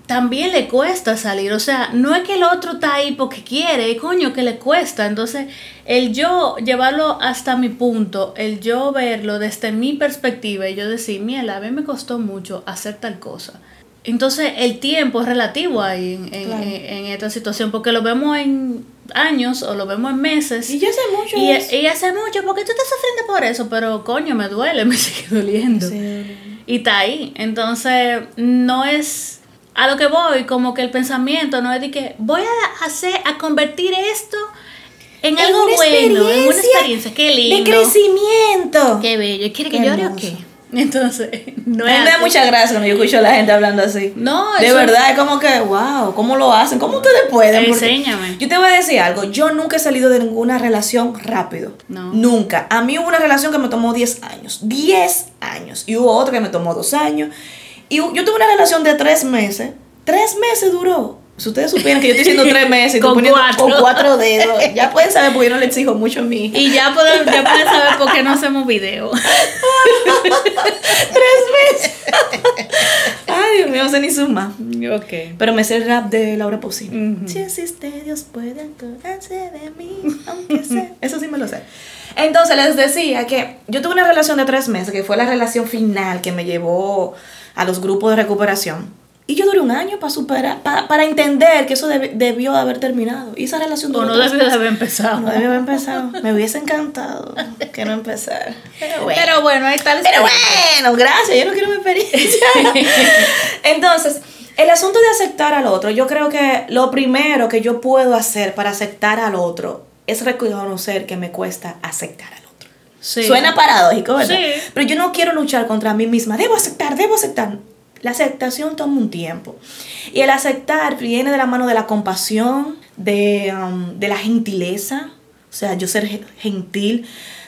también le cuesta salir. O sea, no es que el otro está ahí porque quiere, coño que le cuesta. Entonces, el yo llevarlo hasta mi punto, el yo verlo desde mi perspectiva y yo decir, mira, a mí me costó mucho hacer tal cosa. Entonces, el tiempo es relativo ahí en, en- Claro. en- en esta situación, porque lo vemos en años o lo vemos en meses. Y ya sé mucho. Y, eso. y hace mucho, porque tú estás sufriendo por eso, pero coño, me duele, me sigue doliendo. Sí. Y está ahí. Entonces, no es a lo que voy, como que el pensamiento no es de que voy a hacer, a convertir esto en, En algo bueno, en una experiencia. Qué lindo. De crecimiento. Qué bello. ¿Quiere que Qué llore o qué? Entonces, no es me da mucha gracia cuando yo escucho a la gente hablando así. No, De verdad, es como que, wow, ¿cómo lo hacen? ¿Cómo ustedes pueden? Porque Enséñame. Yo te voy a decir algo. Yo nunca he salido de ninguna relación rápido. No. Nunca. A mí hubo una relación que me tomó 10 años. 10 años. Y hubo otra que me tomó 2 años. Y yo tuve una relación de 3 meses. 3 meses duró. Si ustedes supieran que yo estoy diciendo 3 meses Con poniendo cuatro. con 4 dedos, ya pueden saber porque yo no le exijo mucho a mí. Y ya pueden, ya pueden saber por qué no hacemos video. ¡Tres meses! Ay, Dios mío, no sé ni suma. ok. Pero me sé el rap de Laura Pausini. Ujú. Si existe Dios puede acordarse de mí, aunque sea. Eso sí me lo sé. Entonces les decía que yo tuve una relación de tres meses, que fue la relación final que me llevó a los grupos de recuperación. Y yo duré un año para superar, pa- para entender que eso deb- debió de haber terminado. Y esa relación O duró no tres debió de haber empezado. No debió haber empezado. Me hubiese encantado que no empezara. Pero bueno. Pero bueno, ahí está la Pero bueno, gracias, yo no quiero mi experiencia. Entonces, el asunto de aceptar al otro, yo creo que lo primero que yo puedo hacer para aceptar al otro es reconocer que me cuesta aceptar al otro. Sí. Suena paradójico, ¿verdad? Sí. Pero yo no quiero luchar contra mí misma. Debo aceptar, debo aceptar. La aceptación toma un tiempo. Y el aceptar viene de la mano de la compasión, de, um, de la gentileza. O sea, yo ser ge- gentil.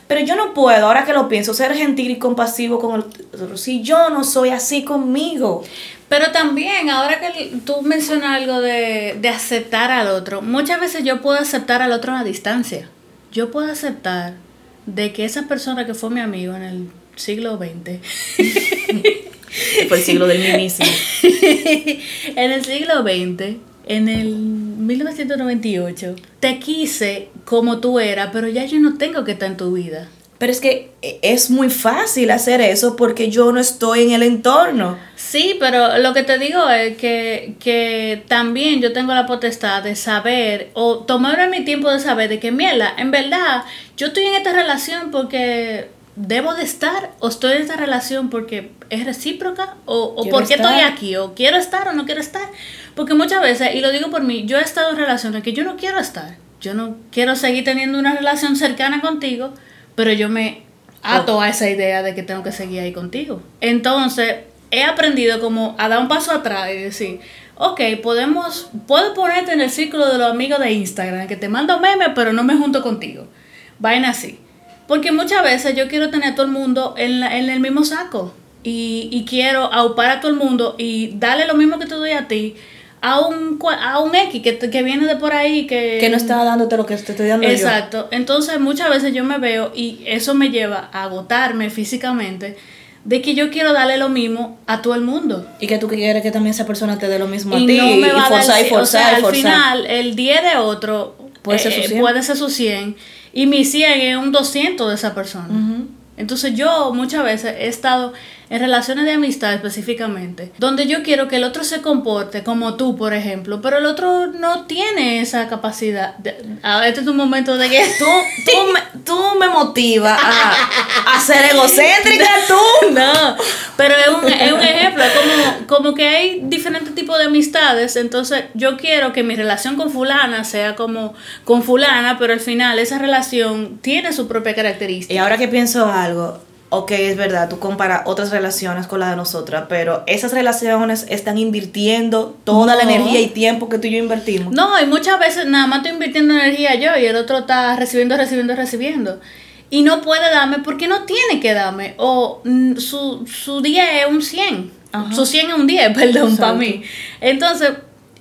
Pero yo no puedo, ahora que lo pienso, ser gentil y compasivo con el otro. Si yo no soy así conmigo. Pero también, ahora que tú mencionas algo de, de aceptar al otro, muchas veces yo puedo aceptar al otro a distancia. Yo puedo aceptar de que esa persona que fue mi amigo en el siglo XX, Fue el siglo del mismísimo. en el siglo XX, en el 1998, te quise como tú eras, pero ya yo no tengo que estar en tu vida. Pero es que e, es muy fácil hacer eso porque yo no estoy en el entorno. Sí, pero lo que te digo es que, que también yo tengo la potestad de saber o tomarme mi tiempo de saber de que, mierda, en verdad, yo estoy en esta relación porque debo de estar o estoy en esta relación porque es recíproca o, o porque estoy aquí o quiero estar o no quiero estar. Porque muchas veces, y lo digo por mí, yo he estado en relaciones que yo no quiero estar. Yo no quiero seguir teniendo una relación cercana contigo, pero yo me ato oh. a esa idea de que tengo que seguir ahí contigo. Entonces, he aprendido como a dar un paso atrás y decir, ok, podemos, puedo ponerte en el círculo de los amigos de Instagram, que te mando memes, pero no me junto contigo. Vaina así. Porque muchas veces yo quiero tener a todo el mundo en, en el mismo saco. Y, y quiero aupar a todo el mundo y darle lo mismo que te doy a ti a un, a un X que, que viene de por ahí que... Que no está dándote lo que te estoy dando Exacto. Entonces muchas veces yo me veo y eso me lleva a agotarme físicamente de que yo quiero darle lo mismo a todo el mundo. Y que tú quieres que también esa persona te dé lo mismo a ti. No me va y forzar, y forzar, Al final, el 10 de otro puede ser su 100. Eh, puede ser su 100 y mi 100 es un 200 de esa persona. Entonces yo muchas veces he estado en relaciones de amistad específicamente, donde yo quiero que el otro se comporte como tú, por ejemplo, pero el otro no tiene esa capacidad. a este es un momento de que tú, tú, me, tú me motivas a, a, ser egocéntrica, tú. No, pero es un, es un ejemplo, es como, como que hay diferentes tipos de amistades, entonces yo quiero que mi relación con fulana sea como con fulana, pero al final esa relación tiene su propia característica. Y ahora que pienso algo, ok, es verdad, tú comparas otras relaciones con las de nosotras, pero esas relaciones están invirtiendo toda la energía y tiempo que tú y yo invertimos. No, y muchas veces nada más estoy invirtiendo energía yo y el otro está recibiendo, recibiendo, recibiendo. Y no puede darme porque no tiene que darme. O mm, su, su 10 es un 100. Su 100 es un 10, perdón, para mí. Entonces,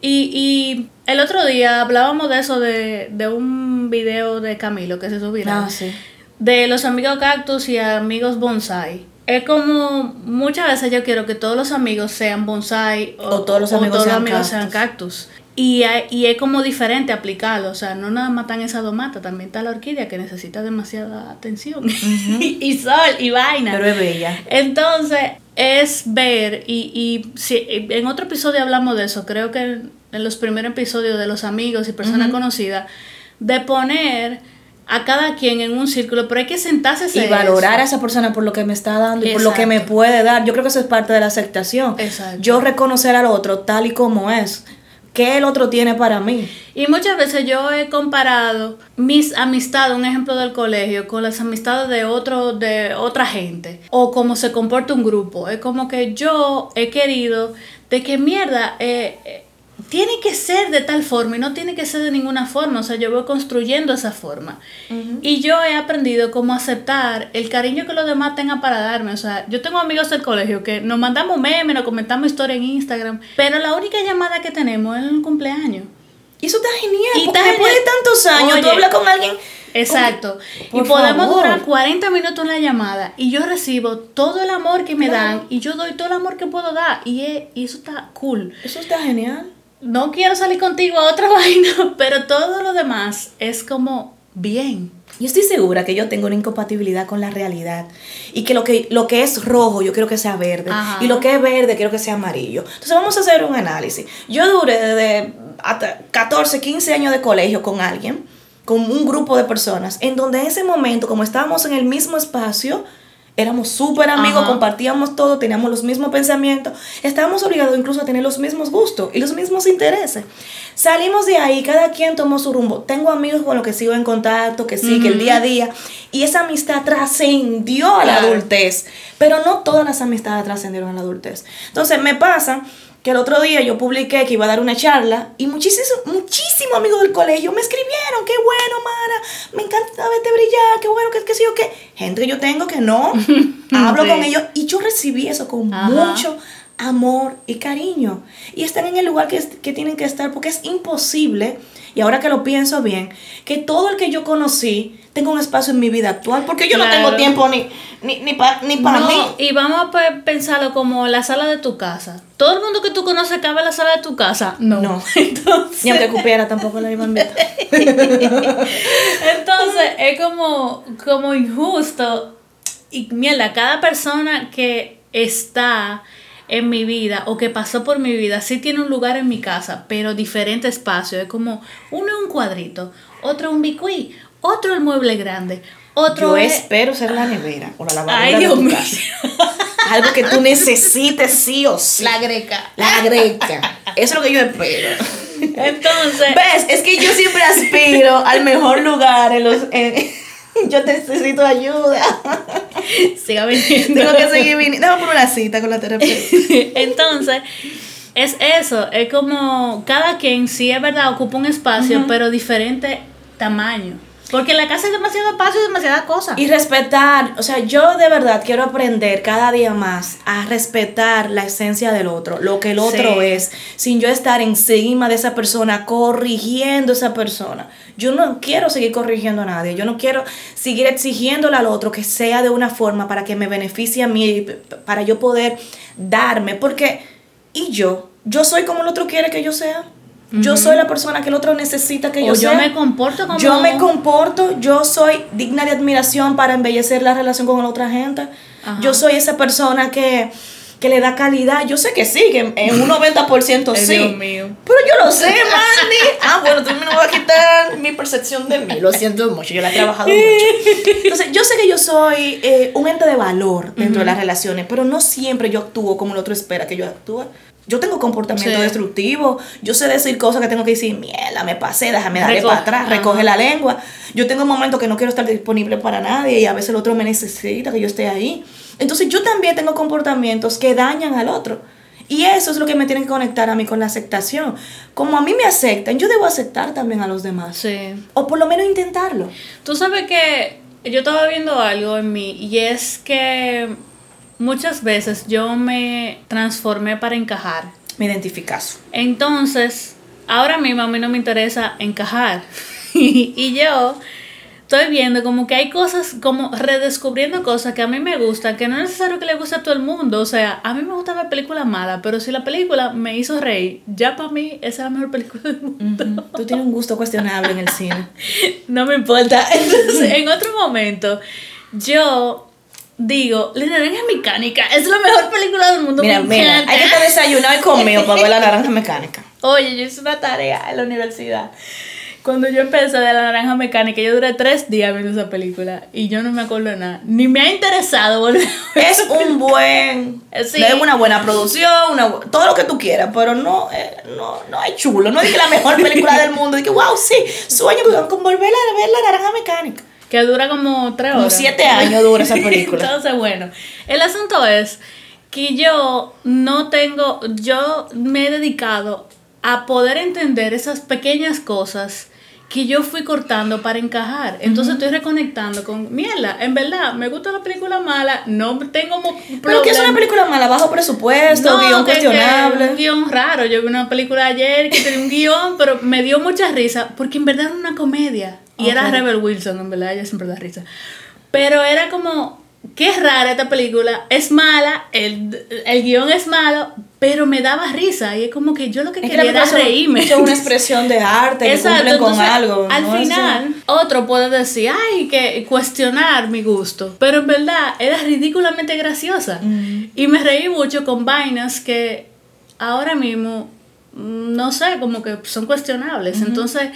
y, y el otro día hablábamos de eso, de, de un video de Camilo que se subió. Ah, sí de los amigos cactus y amigos bonsai. Es como muchas veces yo quiero que todos los amigos sean bonsai o, todos los amigos, sean, cactus. Y, y es como diferente aplicarlo, o sea, no nada más están esas dos matas, también está la orquídea que necesita demasiada atención y sol y vaina. Pero es bella. Entonces, es ver, y, y si, en otro episodio hablamos de eso, creo que en los primeros episodios de los amigos y personas conocidas, de poner a cada quien en un círculo, pero hay que sentarse y valorar a esa persona por lo que me está dando y por lo que me puede dar. Yo creo que eso es parte de la aceptación. Exacto. Yo reconocer al otro tal y como es. ¿Qué el otro tiene para mí? Y muchas veces yo he comparado mis amistades, un ejemplo del colegio, con las amistades de otro, de otra gente. O cómo se comporta un grupo. Es como que yo he querido de que mierda, eh, tiene que ser de tal forma y no tiene que ser de ninguna forma. O sea, yo voy construyendo esa forma. Y yo he aprendido cómo aceptar el cariño que los demás tengan para darme. O sea, yo tengo amigos del colegio que nos mandamos memes, nos comentamos historias en Instagram, pero la única llamada que tenemos es el cumpleaños. Y eso está genial. Y porque después de tantos años, tú hablas con alguien. Exacto. y podemos durar 40 minutos en la llamada y yo recibo todo el amor que me dan y yo doy todo el amor que puedo dar. Y, y eso está cool. Eso está genial no quiero salir contigo a otra vaina, pero todo lo demás es como bien. Yo estoy segura que yo tengo una incompatibilidad con la realidad y que lo que, lo que es rojo yo quiero que sea verde y lo que es verde quiero que sea amarillo. Entonces vamos a hacer un análisis. Yo duré desde hasta 14, 15 años de colegio con alguien, con un grupo de personas, en donde en ese momento, como estábamos en el mismo espacio, éramos súper amigos, compartíamos todo, teníamos los mismos pensamientos, estábamos obligados incluso a tener los mismos gustos y los mismos intereses. Salimos de ahí, cada quien tomó su rumbo. Tengo amigos con los que sigo en contacto, que sí, que el día a día, y esa amistad trascendió a la adultez, pero no todas las amistades trascendieron a la adultez. Entonces me pasa que el otro día yo publiqué que iba a dar una charla y muchísimos muchísimos amigos del colegio me escribieron, qué bueno, Mara, me encanta verte brillar, qué bueno, que, qué sé yo, qué. Gente que yo tengo que no, hablo con ellos y yo recibí eso con mucho amor y cariño. Y están en el lugar que, que tienen que estar porque es imposible, y ahora que lo pienso bien, que todo el que yo conocí tengo un espacio en mi vida actual, porque yo no tengo tiempo ni, ni, ni, pa- ni para No, mí. y vamos a pe- pensarlo como la sala de tu casa. ¿Todo el mundo que tú conoces cabe en la sala de tu casa? No. No. Entonces, Ni aunque cupiera tampoco la iba a entonces es como, como injusto. Y mierda, cada persona que está en mi vida o que pasó por mi vida sí tiene un lugar en mi casa, pero diferente espacio. Es como uno es un cuadrito, otro un bicuí, otro el mueble grande, otro Yo es... espero ser la nevera o la lavadora Ay, de Dios mío. Algo que tú necesites sí o sí. La greca. La greca. Eso es lo que yo espero. Entonces... ¿Ves? Es que yo siempre aspiro al mejor lugar en los... en- yo necesito ayuda. Siga viniendo. Tengo que seguir viniendo. Por una cita con la terapeuta. Entonces, es eso, es como cada quien, sí es verdad, ocupa un espacio, pero diferente tamaño. Porque la casa es demasiado espacio y demasiada cosa. Y respetar, o sea, yo de verdad quiero aprender cada día más a respetar la esencia del otro, lo que el otro Sí. es, sin yo estar encima de esa persona, corrigiendo a esa persona. Yo no quiero seguir corrigiendo a nadie, yo no quiero seguir exigiéndole al otro que sea de una forma para que me beneficie a mí, para yo poder darme, porque, ¿y yo? ¿Yo soy como el otro quiere que yo sea? Yo soy la persona que el otro necesita que yo o sea. yo me comporto como... Yo me comporto, yo soy digna de admiración para embellecer la relación con la otra gente. Ajá. Yo soy esa persona que, que le da calidad. Yo sé que sí, que en un 90% Ay, sí. Dios mío. Pero yo lo sé, Mandy. Ah, bueno, tú me vas a quitar mi percepción de mí. Lo siento mucho, yo la he trabajado mucho. Entonces, yo sé que yo soy eh, un ente de valor dentro de las relaciones, pero no siempre yo actúo como el otro espera que yo actúe. Yo tengo comportamiento Sí. destructivo. Yo sé decir cosas que tengo que decir, mierda, me pasé, déjame darle para atrás, Ajá. recoge la lengua. Yo tengo momentos que no quiero estar disponible para nadie y a veces el otro me necesita que yo esté ahí. Entonces yo también tengo comportamientos que dañan al otro. Y eso es lo que me tiene que conectar a mí con la aceptación. Como a mí me aceptan, yo debo aceptar también a los demás. Sí. O por lo menos intentarlo. Tú sabes que yo estaba viendo algo en mí y es que muchas veces yo me transformé para encajar. Me identificas. Entonces, ahora mismo a mí no me interesa encajar. y yo estoy viendo como que hay cosas, como redescubriendo cosas que a mí me gustan, que no es necesario que le guste a todo el mundo. O sea, a mí me gusta ver películas malas, pero si la película me hizo reír, ya para mí esa es la mejor película del mundo. Tú tienes un gusto cuestionable en el cine. No me importa. Entonces, en otro momento, yo digo, La Naranja Mecánica es la mejor película del mundo. Mira, me mira, hay que estar desayunado y comido para ver la naranja mecánica. Oye, yo hice una tarea en la universidad. Cuando yo empecé de la naranja mecánica, yo duré tres días viendo esa película y yo no me acuerdo de nada. Ni me ha interesado volver. Es un buen. Sí. Es una buena producción, una todo lo que tú quieras, pero no, eh, no, no hay chulo. No es que la mejor película del mundo. Y que, wow, sí, sueño con volver a ver la naranja mecánica. Que dura como tres Como horas. siete años dura esa película. Entonces, bueno, el asunto es que yo no tengo, yo me he dedicado a poder entender esas pequeñas cosas que yo fui cortando para encajar. Entonces estoy reconectando con, mierda, en verdad, me gusta la película mala, no tengo mo- Pero que es una problema. película mala, bajo presupuesto, No, guion cuestionable. un guion raro. Yo vi una película ayer que tenía un guion, pero me dio mucha risa porque en verdad era una comedia. Y era Ok. Rebel Wilson, en verdad, ella siempre da risa. Pero era como, qué rara esta película. Es mala, el, el guion es malo, pero me daba risa. Y es como que yo lo que Es que quería la era reírme. es una expresión de arte que Exacto, cumplen con entonces, algo. Al ¿no? Final, otro puede decir, ay, que cuestionar mi gusto. Pero en verdad era ridículamente graciosa. Mm. Y me reí mucho con vainas que ahora mismo, mm, no sé, como que son cuestionables. Entonces,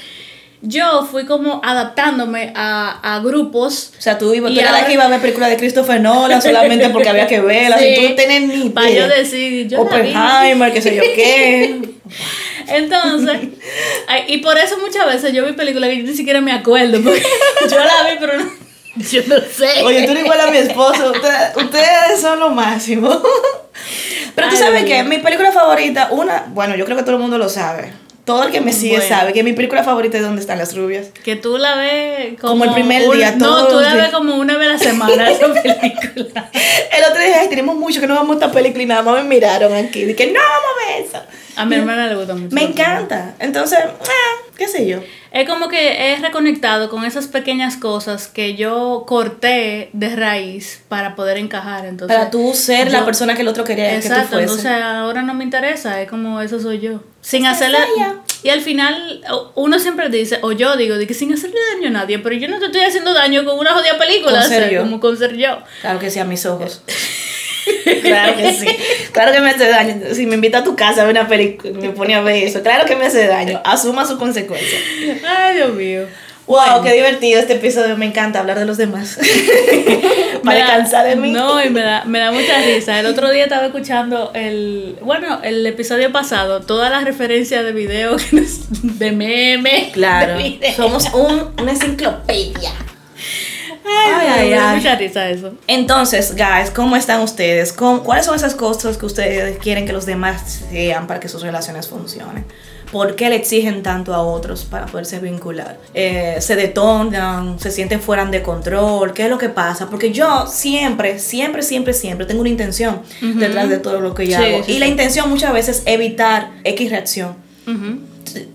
yo fui como adaptándome a, a grupos. O sea, tú ibas, tú ahora- que iba a ver películas de Christopher Nolan solamente porque había que verlas. Sí, y tú no tenés ni Para yo decir, yo. Oppenheimer, qué sé yo qué. Entonces, y por eso muchas veces yo vi películas que yo ni siquiera me acuerdo, porque yo la vi, pero no, yo no sé. Oye, tú eres igual a mi esposo. Ustedes, ustedes son lo máximo. Pero tú Ay, sabes que mi película favorita, una, bueno, yo creo que todo el mundo lo sabe. Todo el que me sigue Bueno. sabe que mi película favorita es ¿Dónde están las rubias? Que tú la ves como, Como el primer un- día, No, todos tú los la ves como una vez a la semana esa película. El otro día, ay, tenemos mucho que no vamos a esta película y nada más me miraron aquí. Dije, no, vamos a ver eso. A mi hermana le gusta mucho. Me encanta. Entonces, ah, qué sé yo. Es como que he reconectado con esas pequeñas cosas que yo corté de raíz para poder encajar. Entonces, Para tú ser la persona que el otro quería que tú Exacto, fueses. entonces ahora no me interesa, es como eso soy yo. Sin hacerle. Y al final, uno siempre dice, o yo digo, de que sin hacerle daño a nadie, pero yo no te estoy haciendo daño con una jodida película, Con ser o sea, yo. como con ser yo. Claro que sí, a mis ojos. claro que sí. Claro que me hace daño. Si me invita a tu casa a ver una película me pone a ver eso, claro que me hace daño. Asuma su consecuencia. Ay, Dios mío. Wow, Bueno. qué divertido este episodio. Me encanta hablar de los demás. Me Para descansar de mí. No, y me da, me da mucha risa. El otro día estaba escuchando el, bueno, el episodio pasado, todas las referencias de video, de meme. Claro. de video. Somos un, una enciclopedia. Ay, Ay, ay, me da ay. mucha risa eso. Entonces, guys, ¿cómo están ustedes? ¿Cómo- ¿Cuáles son esas cosas que ustedes quieren que los demás sean para que sus relaciones funcionen? ¿Por qué le exigen tanto a otros para poderse vincular? Eh, ¿Se detonan? ¿Se sienten fuera de control? ¿Qué es lo que pasa? Porque yo siempre, siempre, siempre, siempre tengo una intención detrás de todo lo que yo Sí, hago. sí, y la intención muchas veces es evitar X reacción.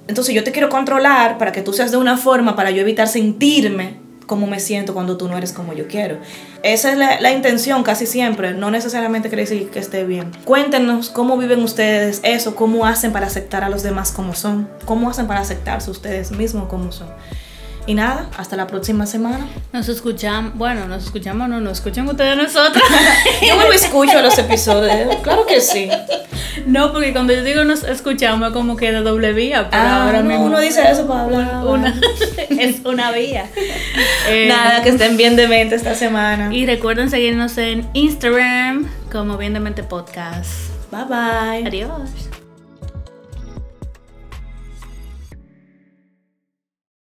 Entonces yo te quiero controlar para que tú seas de una forma para yo evitar sentirme como me siento cuando tú no eres como yo quiero. Esa es la, la intención casi siempre, no necesariamente quiere decir que esté bien. Cuéntenos cómo viven ustedes eso, cómo hacen para aceptar a los demás como son, cómo hacen para aceptarse ustedes mismos como son. Y nada, hasta la próxima semana. Nos escuchamos, bueno, nos escuchamos, no, nos escuchan ustedes nosotros. Yo me escucho los episodios, claro que sí. no, porque cuando yo digo nos escuchamos es como que de doble vía, pero Ah, ahora no, mismo uno dice eso para hablar. una, es una vía. Eh, Nada, que estén bien de mente esta semana. Y recuerden seguirnos en Instagram como Bien de Mente Podcast. Bye bye. Adiós.